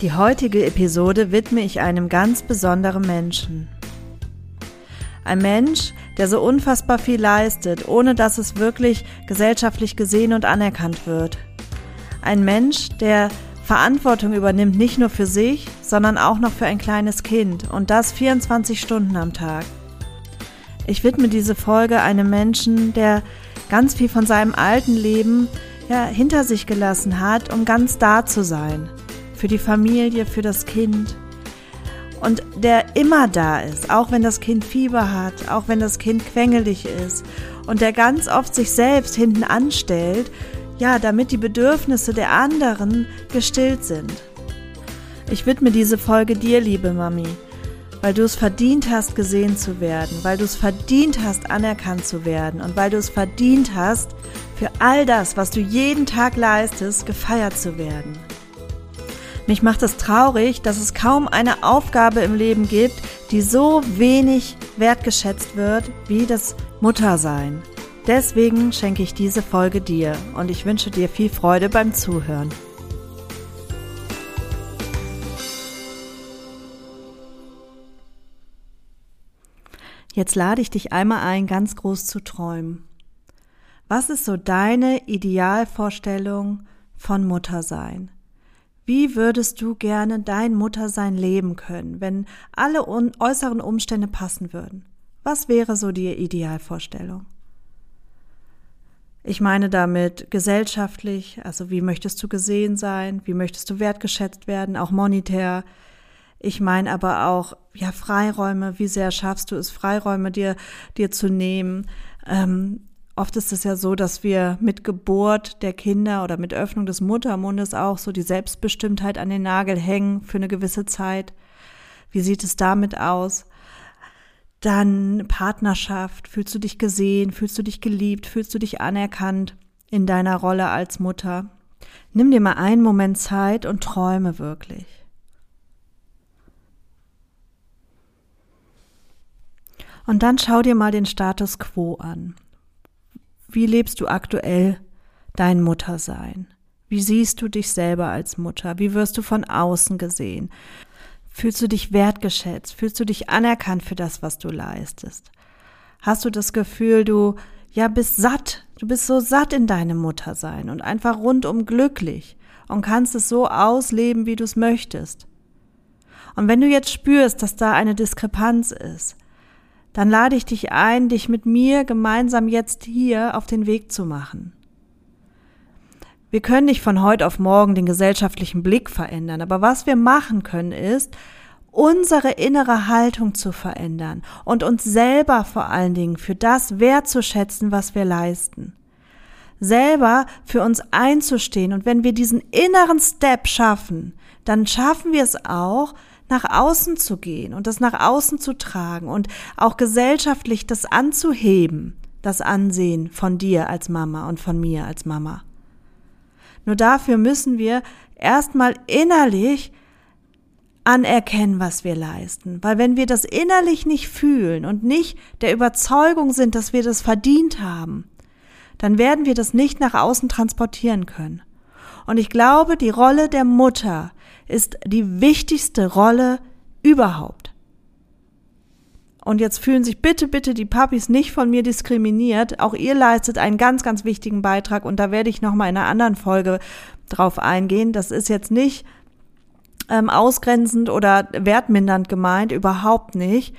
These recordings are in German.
Die heutige Episode widme ich einem ganz besonderen Menschen. Ein Mensch, der so unfassbar viel leistet, ohne dass es wirklich gesellschaftlich gesehen und anerkannt wird. Ein Mensch, der Verantwortung übernimmt nicht nur für sich, sondern auch noch für ein kleines Kind und das 24 Stunden am Tag. Ich widme diese Folge einem Menschen, der ganz viel von seinem alten Leben ja, hinter sich gelassen hat, um ganz da zu sein für die Familie, für das Kind. Und der immer da ist, auch wenn das Kind Fieber hat, auch wenn das Kind quengelig ist. Und der ganz oft sich selbst hinten anstellt, ja, damit die Bedürfnisse der anderen gestillt sind. Ich widme diese Folge dir, liebe Mami, weil du es verdient hast, gesehen zu werden, weil du es verdient hast, anerkannt zu werden und weil du es verdient hast, für all das, was du jeden Tag leistest, gefeiert zu werden. Mich macht es traurig, dass es kaum eine Aufgabe im Leben gibt, die so wenig wertgeschätzt wird wie das Muttersein. Deswegen schenke ich diese Folge dir und ich wünsche dir viel Freude beim Zuhören. Jetzt lade ich dich einmal ein, ganz groß zu träumen. Was ist so deine Idealvorstellung von Muttersein? Wie würdest du gerne dein Muttersein leben können, wenn alle äußeren Umstände passen würden? Was wäre so die Idealvorstellung? Ich meine damit gesellschaftlich, also wie möchtest du gesehen sein, wie möchtest du wertgeschätzt werden, auch monetär. Ich meine aber auch, ja, Freiräume, wie sehr schaffst du es, Freiräume dir, dir zu nehmen, ähm, Oft ist es ja so, dass wir mit Geburt der Kinder oder mit Öffnung des Muttermundes auch so die Selbstbestimmtheit an den Nagel hängen für eine gewisse Zeit. Wie sieht es damit aus? Dann Partnerschaft. Fühlst du dich gesehen? Fühlst du dich geliebt? Fühlst du dich anerkannt in deiner Rolle als Mutter? Nimm dir mal einen Moment Zeit und träume wirklich. Und dann schau dir mal den Status quo an. Wie lebst du aktuell dein Muttersein? Wie siehst du dich selber als Mutter? Wie wirst du von außen gesehen? Fühlst du dich wertgeschätzt? Fühlst du dich anerkannt für das, was du leistest? Hast du das Gefühl, du ja bist satt? Du bist so satt in deinem Muttersein und einfach rundum glücklich und kannst es so ausleben, wie du es möchtest. Und wenn du jetzt spürst, dass da eine Diskrepanz ist, dann lade ich dich ein, dich mit mir gemeinsam jetzt hier auf den Weg zu machen. Wir können nicht von heute auf morgen den gesellschaftlichen Blick verändern, aber was wir machen können ist, unsere innere Haltung zu verändern und uns selber vor allen Dingen für das wertzuschätzen, was wir leisten. Selber für uns einzustehen und wenn wir diesen inneren Step schaffen, dann schaffen wir es auch, nach außen zu gehen und das nach außen zu tragen und auch gesellschaftlich das anzuheben, das Ansehen von dir als Mama und von mir als Mama. Nur dafür müssen wir erstmal innerlich anerkennen, was wir leisten. Weil wenn wir das innerlich nicht fühlen und nicht der Überzeugung sind, dass wir das verdient haben, dann werden wir das nicht nach außen transportieren können. Und ich glaube, die Rolle der Mutter ist die wichtigste Rolle überhaupt. Und jetzt fühlen sich bitte, bitte die Papis nicht von mir diskriminiert. Auch ihr leistet einen ganz, ganz wichtigen Beitrag und da werde ich nochmal in einer anderen Folge drauf eingehen. Das ist jetzt nicht ähm, ausgrenzend oder wertmindernd gemeint, überhaupt nicht.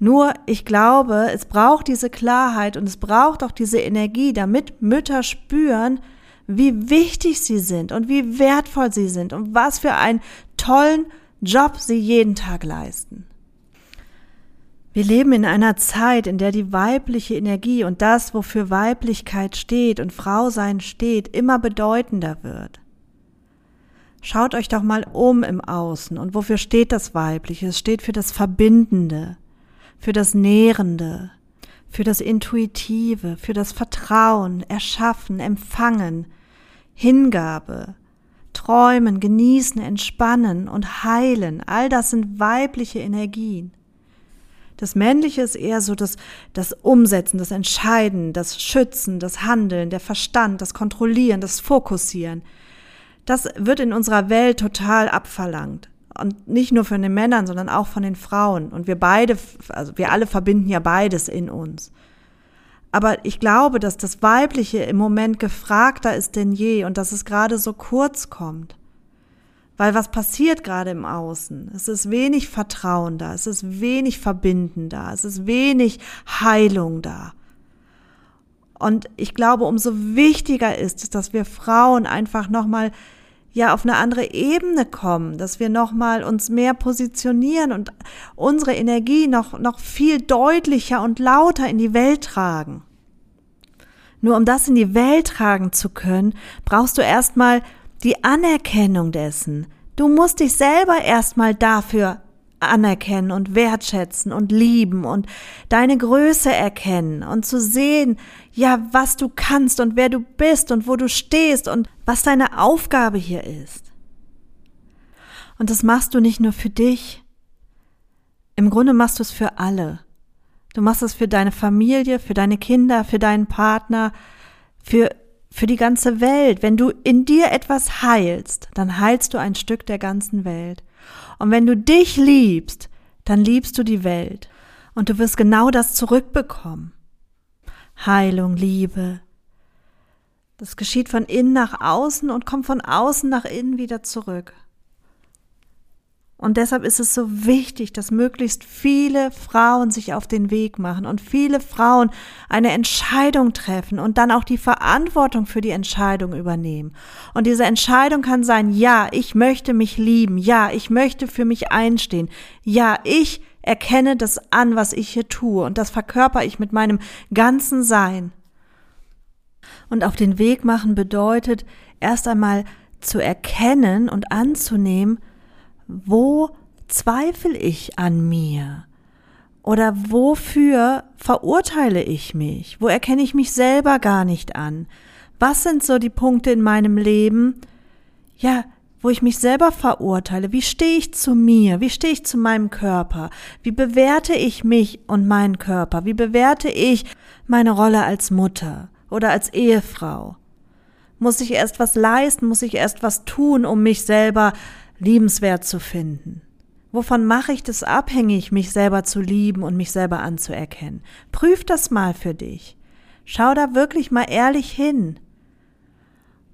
Nur ich glaube, es braucht diese Klarheit und es braucht auch diese Energie, damit Mütter spüren, wie wichtig sie sind und wie wertvoll sie sind und was für einen tollen Job sie jeden Tag leisten. Wir leben in einer Zeit, in der die weibliche Energie und das, wofür Weiblichkeit steht und Frausein steht, immer bedeutender wird. Schaut euch doch mal um im Außen. Und wofür steht das Weibliche? Es steht für das Verbindende, für das Nährende, für das Intuitive, für das Vertrauen, Erschaffen, Empfangen, Hingabe, Träumen, Genießen, Entspannen und Heilen. All das sind weibliche Energien. Das Männliche ist eher so das, das Umsetzen, das Entscheiden, das Schützen, das Handeln, der Verstand, das Kontrollieren, das Fokussieren. Das wird in unserer Welt total abverlangt. Und nicht nur von den Männern, sondern auch von den Frauen. Und wir beide, also wir alle verbinden ja beides in uns. Aber ich glaube, dass das Weibliche im Moment gefragter ist denn je und dass es gerade so kurz kommt. Weil was passiert gerade im Außen? Es ist wenig Vertrauen da, es ist wenig Verbinden da, es ist wenig Heilung da. Und ich glaube, umso wichtiger ist es, dass wir Frauen einfach nochmal ja auf eine andere Ebene kommen, dass wir nochmal uns mehr positionieren und unsere Energie noch, noch viel deutlicher und lauter in die Welt tragen. Nur um das in die Welt tragen zu können, brauchst du erstmal die Anerkennung dessen. Du musst dich selber erstmal dafür anerkennen und wertschätzen und lieben und deine Größe erkennen und zu sehen, ja, was du kannst und wer du bist und wo du stehst und was deine Aufgabe hier ist. Und das machst du nicht nur für dich. Im Grunde machst du es für alle. Du machst es für deine Familie, für deine Kinder, für deinen Partner, für für die ganze Welt. Wenn du in dir etwas heilst, dann heilst du ein Stück der ganzen Welt. Und wenn du dich liebst, dann liebst du die Welt. Und du wirst genau das zurückbekommen. Heilung, Liebe. Das geschieht von innen nach außen und kommt von außen nach innen wieder zurück. Und deshalb ist es so wichtig, dass möglichst viele Frauen sich auf den Weg machen und viele Frauen eine Entscheidung treffen und dann auch die Verantwortung für die Entscheidung übernehmen. Und diese Entscheidung kann sein, ja, ich möchte mich lieben, ja, ich möchte für mich einstehen, ja, ich erkenne das an, was ich hier tue und das verkörper ich mit meinem ganzen Sein. Und auf den Weg machen bedeutet erst einmal zu erkennen und anzunehmen, wo zweifle ich an mir? Oder wofür verurteile ich mich? Wo erkenne ich mich selber gar nicht an? Was sind so die Punkte in meinem Leben, ja, wo ich mich selber verurteile? Wie stehe ich zu mir? Wie stehe ich zu meinem Körper? Wie bewerte ich mich und meinen Körper? Wie bewerte ich meine Rolle als Mutter oder als Ehefrau? Muss ich erst was leisten? Muss ich erst was tun, um mich selber liebenswert zu finden? Wovon mache ich das abhängig, mich selber zu lieben und mich selber anzuerkennen? Prüf das mal für dich. Schau da wirklich mal ehrlich hin.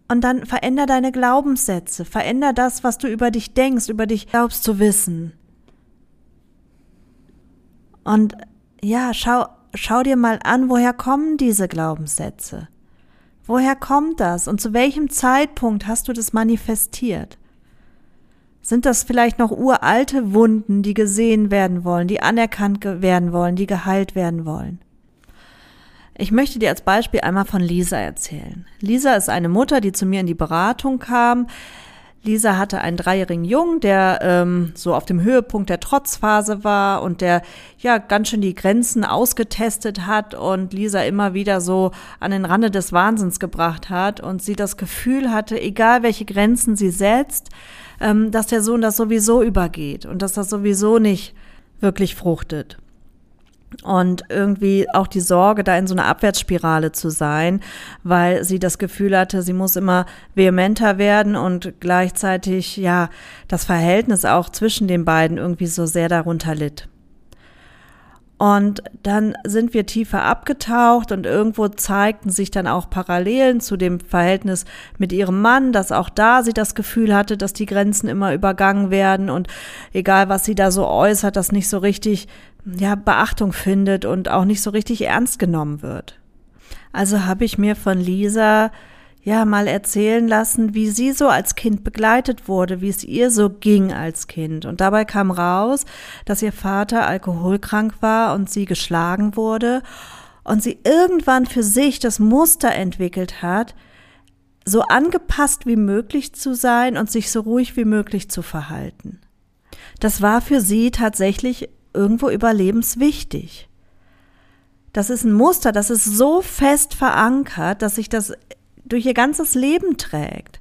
Und dann veränder deine Glaubenssätze, veränder das, was du über dich denkst, über dich glaubst zu wissen. Und ja, schau, schau dir mal an, woher kommen diese Glaubenssätze? Woher kommt das und zu welchem Zeitpunkt hast du das manifestiert? Sind das vielleicht noch uralte Wunden, die gesehen werden wollen, die anerkannt werden wollen, die geheilt werden wollen? Ich möchte dir als Beispiel einmal von Lisa erzählen. Lisa ist eine Mutter, die zu mir in die Beratung kam. Lisa hatte einen dreijährigen Jungen, der ähm, so auf dem Höhepunkt der Trotzphase war und der ja ganz schön die Grenzen ausgetestet hat und Lisa immer wieder so an den Rande des Wahnsinns gebracht hat und sie das Gefühl hatte, egal welche Grenzen sie setzt, ähm, dass der Sohn das sowieso übergeht und dass das sowieso nicht wirklich fruchtet und irgendwie auch die Sorge, da in so einer Abwärtsspirale zu sein, weil sie das Gefühl hatte, sie muss immer vehementer werden und gleichzeitig ja das Verhältnis auch zwischen den beiden irgendwie so sehr darunter litt. Und dann sind wir tiefer abgetaucht und irgendwo zeigten sich dann auch Parallelen zu dem Verhältnis mit ihrem Mann, dass auch da sie das Gefühl hatte, dass die Grenzen immer übergangen werden und egal was sie da so äußert, das nicht so richtig ja, Beachtung findet und auch nicht so richtig ernst genommen wird. Also habe ich mir von Lisa ja mal erzählen lassen, wie sie so als Kind begleitet wurde, wie es ihr so ging als Kind. Und dabei kam raus, dass ihr Vater alkoholkrank war und sie geschlagen wurde und sie irgendwann für sich das Muster entwickelt hat, so angepasst wie möglich zu sein und sich so ruhig wie möglich zu verhalten. Das war für sie tatsächlich irgendwo überlebenswichtig. Das ist ein Muster, das ist so fest verankert, dass sich das durch ihr ganzes Leben trägt.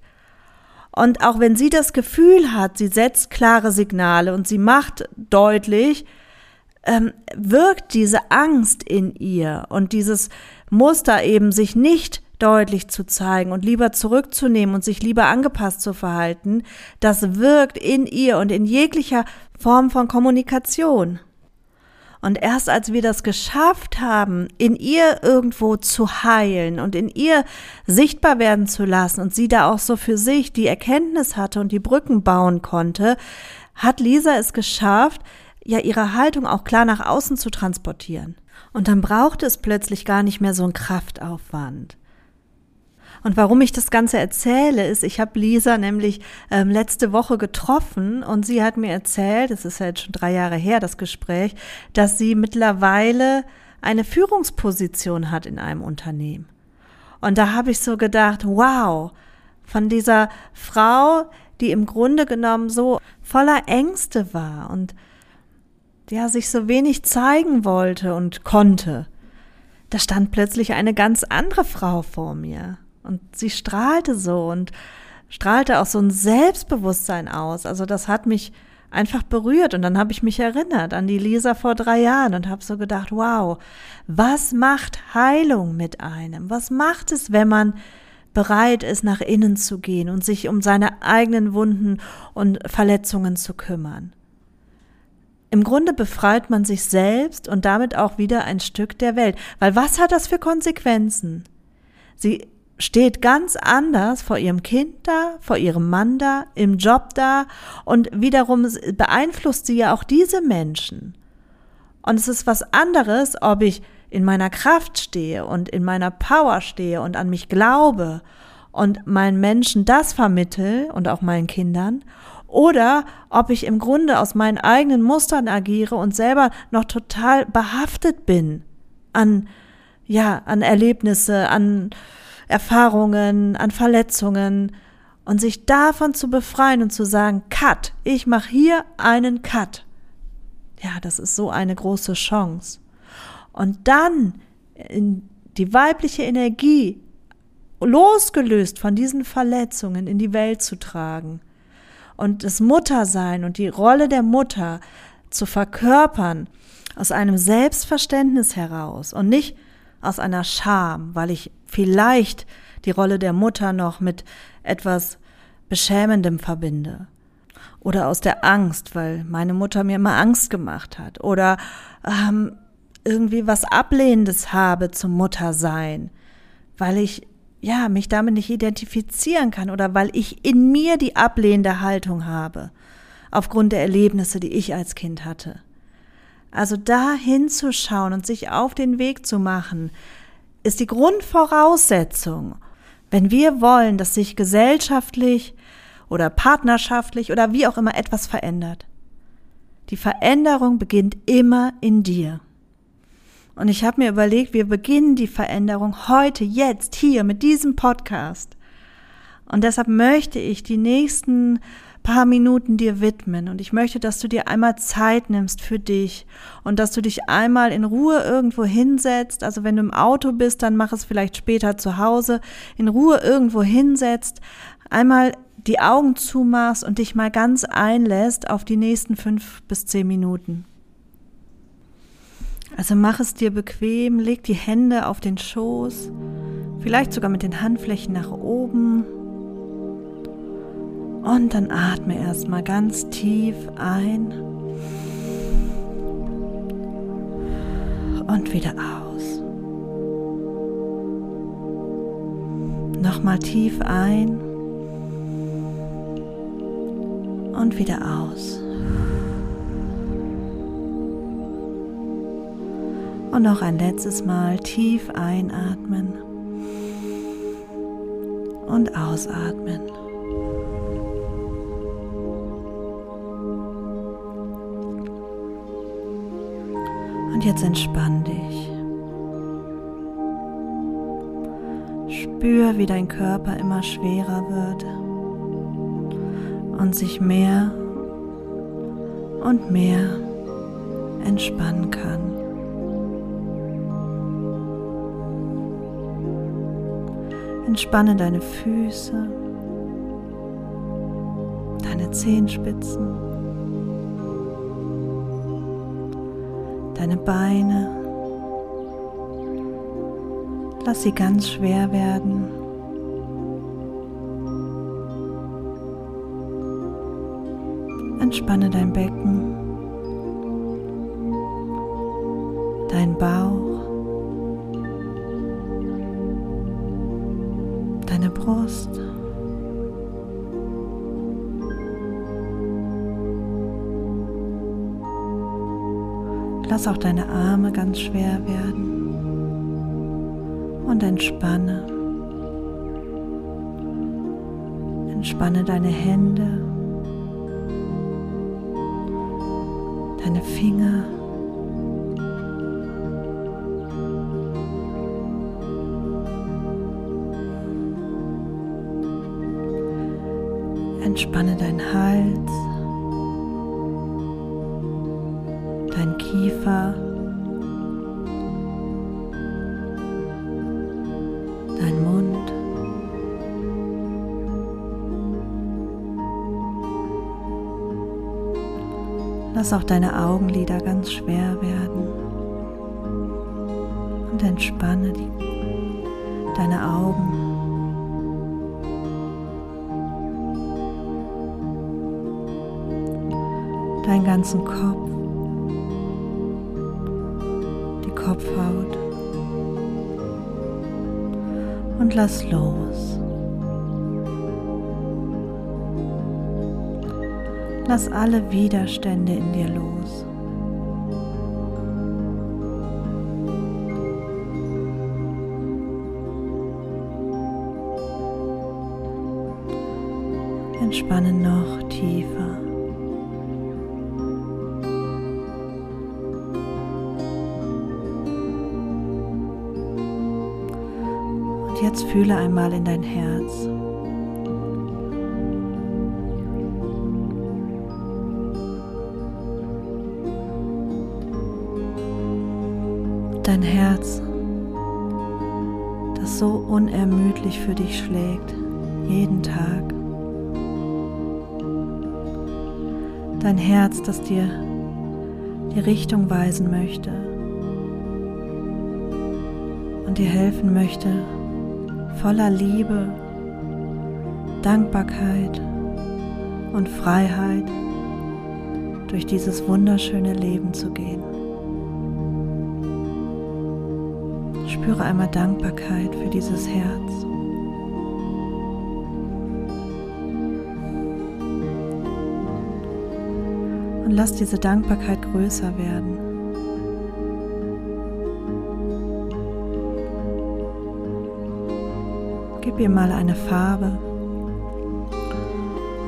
Und auch wenn sie das Gefühl hat, sie setzt klare Signale und sie macht deutlich, ähm, wirkt diese Angst in ihr und dieses Muster eben sich nicht deutlich zu zeigen und lieber zurückzunehmen und sich lieber angepasst zu verhalten, das wirkt in ihr und in jeglicher Form von Kommunikation. Und erst als wir das geschafft haben, in ihr irgendwo zu heilen und in ihr sichtbar werden zu lassen und sie da auch so für sich die Erkenntnis hatte und die Brücken bauen konnte, hat Lisa es geschafft, ja ihre Haltung auch klar nach außen zu transportieren. Und dann brauchte es plötzlich gar nicht mehr so einen Kraftaufwand. Und warum ich das Ganze erzähle, ist, ich habe Lisa nämlich ähm, letzte Woche getroffen und sie hat mir erzählt, es ist ja jetzt schon drei Jahre her, das Gespräch, dass sie mittlerweile eine Führungsposition hat in einem Unternehmen. Und da habe ich so gedacht, wow, von dieser Frau, die im Grunde genommen so voller Ängste war und ja, sich so wenig zeigen wollte und konnte. Da stand plötzlich eine ganz andere Frau vor mir. Und sie strahlte so und strahlte auch so ein Selbstbewusstsein aus. Also das hat mich einfach berührt und dann habe ich mich erinnert an die Lisa vor drei Jahren und habe so gedacht, wow, was macht Heilung mit einem? Was macht es, wenn man bereit ist, nach innen zu gehen und sich um seine eigenen Wunden und Verletzungen zu kümmern? Im Grunde befreit man sich selbst und damit auch wieder ein Stück der Welt. Weil was hat das für Konsequenzen? Sie steht ganz anders vor ihrem Kind da, vor ihrem Mann da, im Job da und wiederum beeinflusst sie ja auch diese Menschen. Und es ist was anderes, ob ich in meiner Kraft stehe und in meiner Power stehe und an mich glaube und meinen Menschen das vermittel und auch meinen Kindern oder ob ich im Grunde aus meinen eigenen Mustern agiere und selber noch total behaftet bin an ja, an Erlebnisse, an Erfahrungen, an Verletzungen und sich davon zu befreien und zu sagen, Cut, ich mache hier einen Cut. Ja, das ist so eine große Chance. Und dann in die weibliche Energie losgelöst von diesen Verletzungen in die Welt zu tragen und das Muttersein und die Rolle der Mutter zu verkörpern aus einem Selbstverständnis heraus und nicht aus einer Scham, weil ich vielleicht die Rolle der Mutter noch mit etwas Beschämendem verbinde. Oder aus der Angst, weil meine Mutter mir immer Angst gemacht hat. Oder ähm, irgendwie was Ablehnendes habe zum Muttersein, weil ich ja mich damit nicht identifizieren kann oder weil ich in mir die ablehnende Haltung habe, aufgrund der Erlebnisse, die ich als Kind hatte. Also da hinzuschauen und sich auf den Weg zu machen, ist die Grundvoraussetzung, wenn wir wollen, dass sich gesellschaftlich oder partnerschaftlich oder wie auch immer etwas verändert. Die Veränderung beginnt immer in dir. Und ich habe mir überlegt, wir beginnen die Veränderung heute, jetzt, hier mit diesem Podcast. Und deshalb möchte ich die nächsten paar Minuten dir widmen und ich möchte, dass du dir einmal Zeit nimmst für dich und dass du dich einmal in Ruhe irgendwo hinsetzt. Also wenn du im Auto bist, dann mach es vielleicht später zu Hause, in Ruhe irgendwo hinsetzt, einmal die Augen zumachst und dich mal ganz einlässt auf die nächsten fünf bis zehn Minuten. Also mach es dir bequem, leg die Hände auf den Schoß, vielleicht sogar mit den Handflächen nach oben und dann atme erstmal ganz tief ein und wieder aus. Nochmal tief ein und wieder aus. Und noch ein letztes Mal tief einatmen und ausatmen. Und jetzt entspann dich. Spür, wie dein Körper immer schwerer wird und sich mehr und mehr entspannen kann. Entspanne deine Füße, deine Zehenspitzen, deine Beine. Lass sie ganz schwer werden. Entspanne dein Becken, dein Bauch, deine Brust. Lass auch deine Arme ganz schwer werden und entspanne. Entspanne deine Hände, deine Finger. Entspanne deinen Hals, Kiefer. dein Mund. Lass auch deine Augenlider ganz schwer werden und entspanne die, deine Augen. Deinen ganzen Kopf, Kopfhaut und lass los. Lass alle Widerstände in dir los. Entspanne noch jetzt fühle einmal in dein Herz. Dein Herz, das so unermüdlich für dich schlägt, jeden Tag. Dein Herz, das dir die Richtung weisen möchte und dir helfen möchte, voller Liebe, Dankbarkeit und Freiheit durch dieses wunderschöne Leben zu gehen. Spüre einmal Dankbarkeit für dieses Herz. Und lass diese Dankbarkeit größer werden. Ihr mal eine Farbe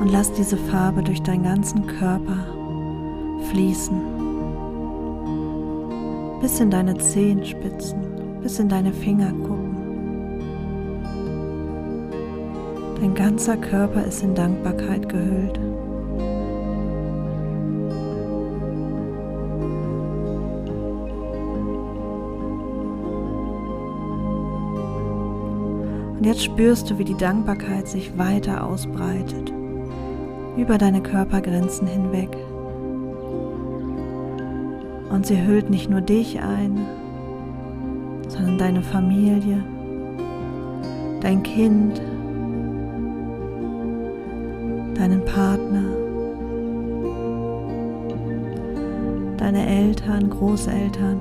und lass diese Farbe durch deinen ganzen Körper fließen. Bis in deine Zehenspitzen, bis in deine Fingerkuppen. Dein ganzer Körper ist in Dankbarkeit gehüllt. Und jetzt spürst du, wie die Dankbarkeit sich weiter ausbreitet, über deine Körpergrenzen hinweg. Und sie hüllt nicht nur dich ein, sondern deine Familie, dein Kind, deinen Partner, deine Eltern, Großeltern,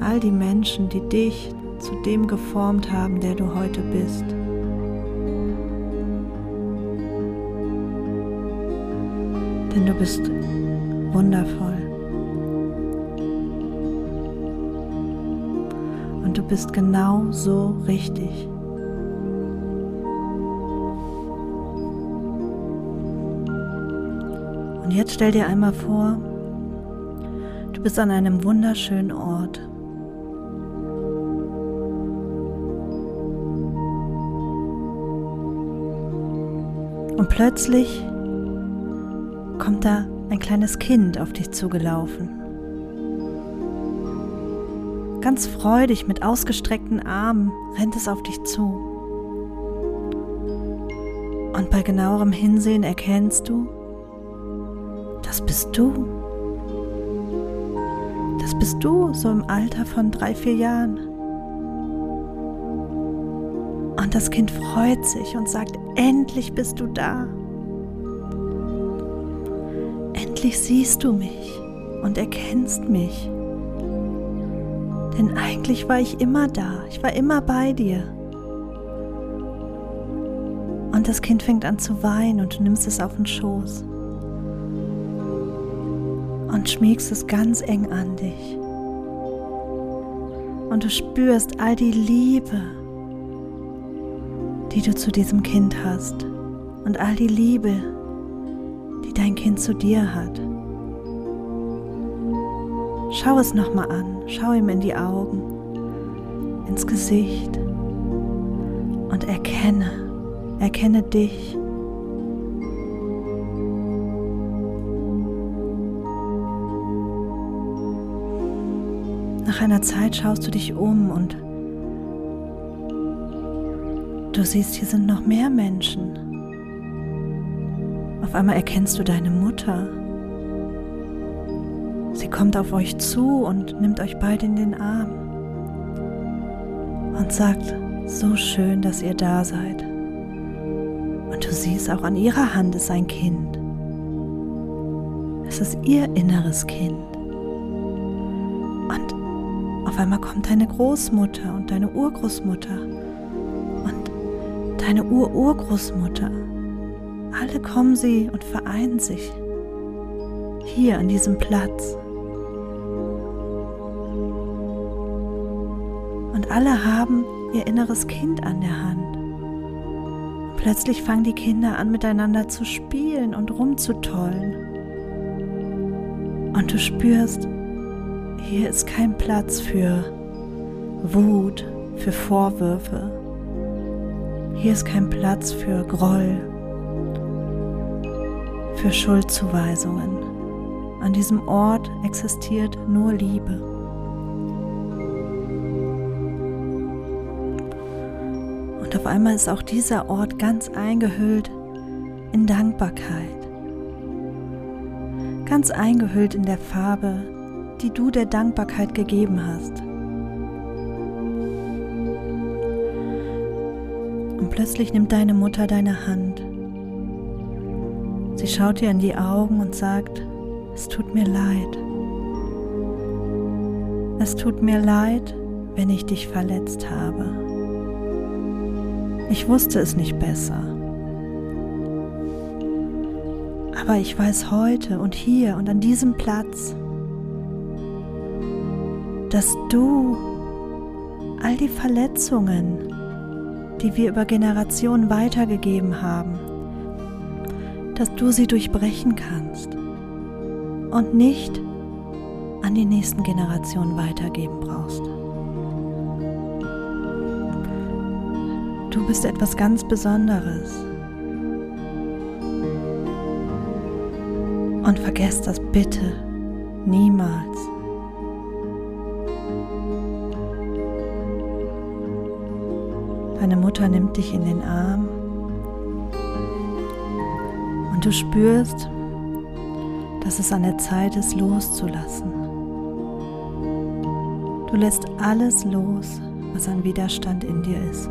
all die Menschen, die dich zu dem geformt haben, der du heute bist. Denn du bist wundervoll. Und du bist genau so richtig. Und jetzt stell dir einmal vor, du bist an einem wunderschönen Ort. Und plötzlich kommt da ein kleines Kind auf dich zugelaufen. Ganz freudig mit ausgestreckten Armen rennt es auf dich zu. Und bei genauerem Hinsehen erkennst du, das bist du. Das bist du, so im Alter von drei, vier Jahren. Und das Kind freut sich und sagt, endlich bist du da. Endlich siehst du mich und erkennst mich. Denn eigentlich war ich immer da, ich war immer bei dir. Und das Kind fängt an zu weinen und du nimmst es auf den Schoß und schmiegst es ganz eng an dich. Und du spürst all die Liebe, die du zu diesem Kind hast und all die Liebe, die dein Kind zu dir hat. Schau es nochmal an, schau ihm in die Augen, ins Gesicht und erkenne, erkenne dich. Nach einer Zeit schaust du dich um und Du siehst, hier sind noch mehr Menschen. Auf einmal erkennst du deine Mutter. Sie kommt auf euch zu und nimmt euch beide in den Arm und sagt, so schön, dass ihr da seid. Und du siehst, auch an ihrer Hand ist ein Kind. Es ist ihr inneres Kind. Und auf einmal kommt deine Großmutter und deine Urgroßmutter deine Ururgroßmutter. Alle kommen sie und vereinen sich hier an diesem Platz. Und alle haben ihr inneres Kind an der Hand. Plötzlich fangen die Kinder an miteinander zu spielen und rumzutollen. Und du spürst, hier ist kein Platz für Wut, für Vorwürfe, hier ist kein Platz für Groll, für Schuldzuweisungen. An diesem Ort existiert nur Liebe. Und auf einmal ist auch dieser Ort ganz eingehüllt in Dankbarkeit. Ganz eingehüllt in der Farbe, die du der Dankbarkeit gegeben hast. Und plötzlich nimmt deine Mutter deine Hand. Sie schaut dir in die Augen und sagt, es tut mir leid. Es tut mir leid, wenn ich dich verletzt habe. Ich wusste es nicht besser. Aber ich weiß heute und hier und an diesem Platz, dass du all die Verletzungen, die wir über Generationen weitergegeben haben, dass du sie durchbrechen kannst und nicht an die nächsten Generationen weitergeben brauchst. Du bist etwas ganz Besonderes. Und vergesst das bitte niemals. Deine Mutter nimmt dich in den Arm und du spürst, dass es an der Zeit ist, loszulassen. Du lässt alles los, was an Widerstand in dir ist.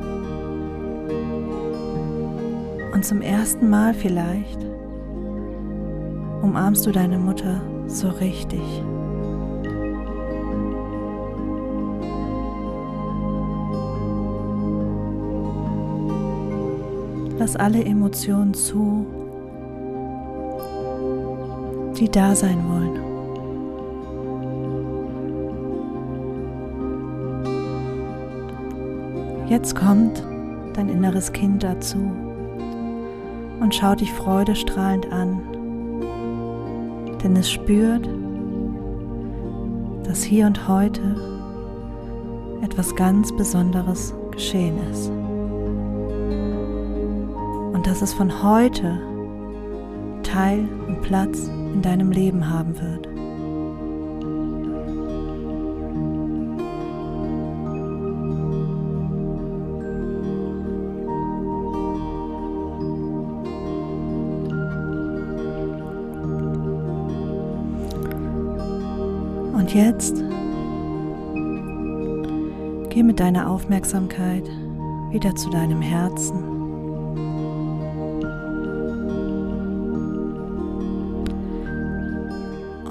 Und zum ersten Mal vielleicht umarmst du deine Mutter so richtig. Lass alle Emotionen zu, die da sein wollen. Jetzt kommt dein inneres Kind dazu und schaut dich freudestrahlend an, denn es spürt, dass hier und heute etwas ganz Besonderes geschehen ist dass es von heute Teil und Platz in deinem Leben haben wird. Und jetzt geh mit deiner Aufmerksamkeit wieder zu deinem Herzen.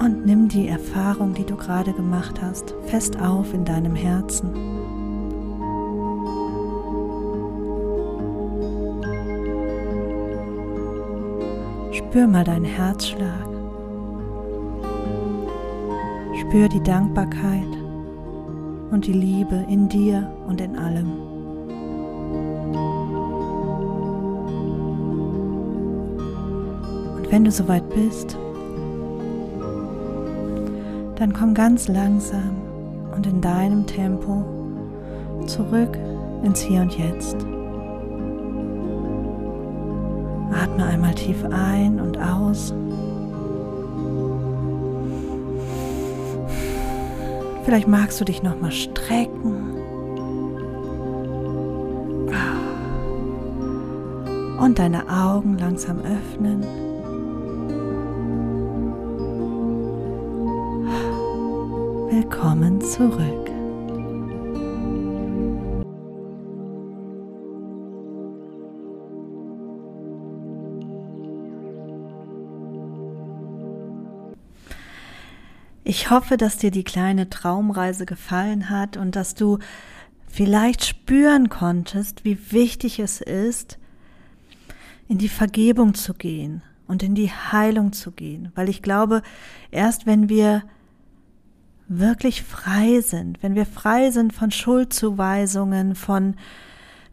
Und nimm die Erfahrung, die du gerade gemacht hast, fest auf in deinem Herzen. Spür mal deinen Herzschlag. Spür die Dankbarkeit und die Liebe in dir und in allem. Und wenn du soweit bist, dann komm ganz langsam und in deinem Tempo zurück ins Hier und Jetzt. Atme einmal tief ein und aus. Vielleicht magst du dich noch mal strecken. Und deine Augen langsam öffnen. Willkommen zurück. Ich hoffe, dass dir die kleine Traumreise gefallen hat und dass du vielleicht spüren konntest, wie wichtig es ist, in die Vergebung zu gehen und in die Heilung zu gehen. Weil ich glaube, erst wenn wir wirklich frei sind, wenn wir frei sind von Schuldzuweisungen, von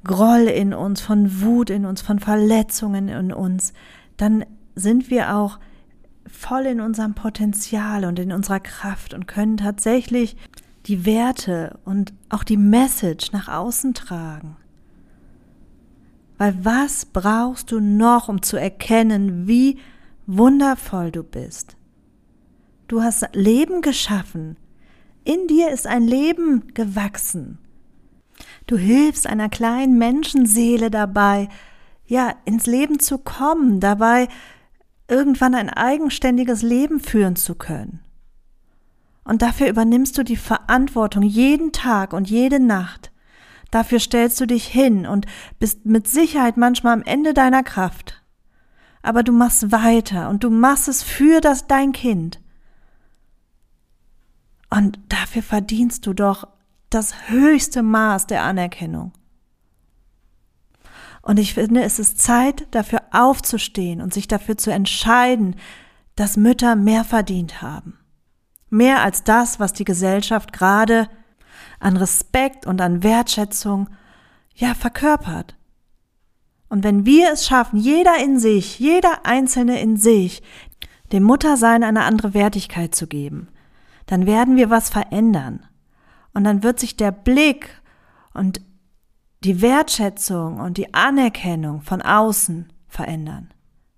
Groll in uns, von Wut in uns, von Verletzungen in uns, dann sind wir auch voll in unserem Potenzial und in unserer Kraft und können tatsächlich die Werte und auch die Message nach außen tragen. Weil was brauchst du noch, um zu erkennen, wie wundervoll du bist? Du hast Leben geschaffen. In dir ist ein Leben gewachsen. Du hilfst einer kleinen Menschenseele dabei, ja, ins Leben zu kommen, dabei irgendwann ein eigenständiges Leben führen zu können. Und dafür übernimmst du die Verantwortung jeden Tag und jede Nacht. Dafür stellst du dich hin und bist mit Sicherheit manchmal am Ende deiner Kraft. Aber du machst weiter und du machst es für das dein Kind. Und dafür verdienst du doch das höchste Maß der Anerkennung. Und ich finde, es ist Zeit, dafür aufzustehen und sich dafür zu entscheiden, dass Mütter mehr verdient haben. Mehr als das, was die Gesellschaft gerade an Respekt und an Wertschätzung ja verkörpert. Und wenn wir es schaffen, jeder in sich, jeder Einzelne in sich, dem Muttersein eine andere Wertigkeit zu geben, dann werden wir was verändern. Und dann wird sich der Blick und die Wertschätzung und die Anerkennung von außen verändern,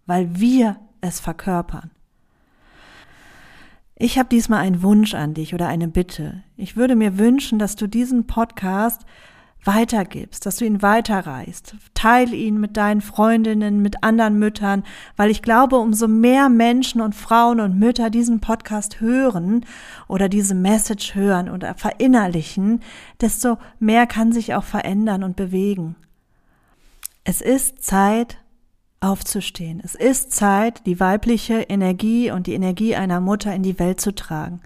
weil wir es verkörpern. Ich habe diesmal einen Wunsch an dich oder eine Bitte. Ich würde mir wünschen, dass du diesen Podcast weitergibst, dass du ihn weiterreichst. Teil ihn mit deinen Freundinnen, mit anderen Müttern, weil ich glaube, umso mehr Menschen und Frauen und Mütter diesen Podcast hören oder diese Message hören oder verinnerlichen, desto mehr kann sich auch verändern und bewegen. Es ist Zeit, aufzustehen. Es ist Zeit, die weibliche Energie und die Energie einer Mutter in die Welt zu tragen,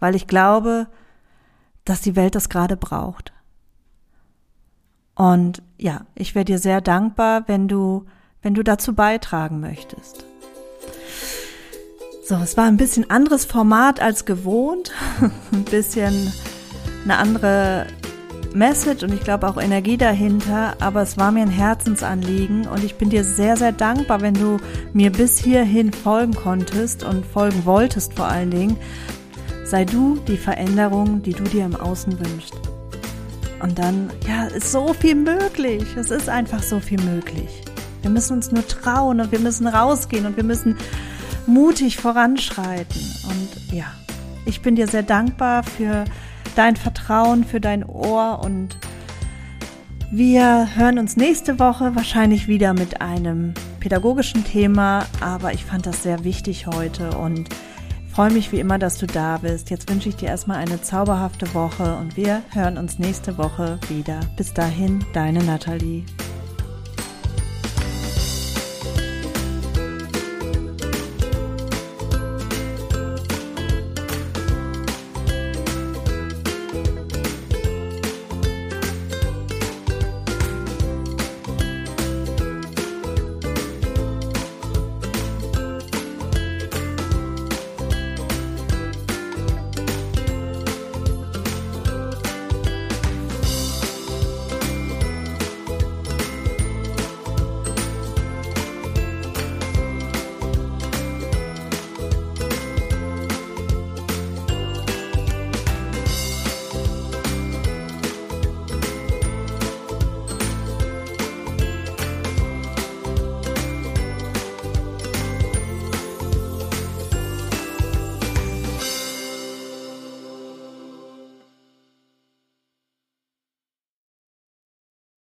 weil ich glaube, dass die Welt das gerade braucht. Und ja, ich wäre dir sehr dankbar, wenn du, wenn du dazu beitragen möchtest. So, es war ein bisschen anderes Format als gewohnt, ein bisschen eine andere Message und ich glaube auch Energie dahinter, aber es war mir ein Herzensanliegen und ich bin dir sehr, sehr dankbar, wenn du mir bis hierhin folgen konntest und folgen wolltest vor allen Dingen. Sei du die Veränderung, die du dir im Außen wünschst. Und dann, ja, ist so viel möglich. Es ist einfach so viel möglich. Wir müssen uns nur trauen und wir müssen rausgehen und wir müssen mutig voranschreiten. Und ja, ich bin dir sehr dankbar für dein Vertrauen, für dein Ohr und wir hören uns nächste Woche wahrscheinlich wieder mit einem pädagogischen Thema, aber ich fand das sehr wichtig heute und freue mich wie immer, dass du da bist. Jetzt wünsche ich dir erstmal eine zauberhafte Woche und wir hören uns nächste Woche wieder. Bis dahin, deine Nathalie.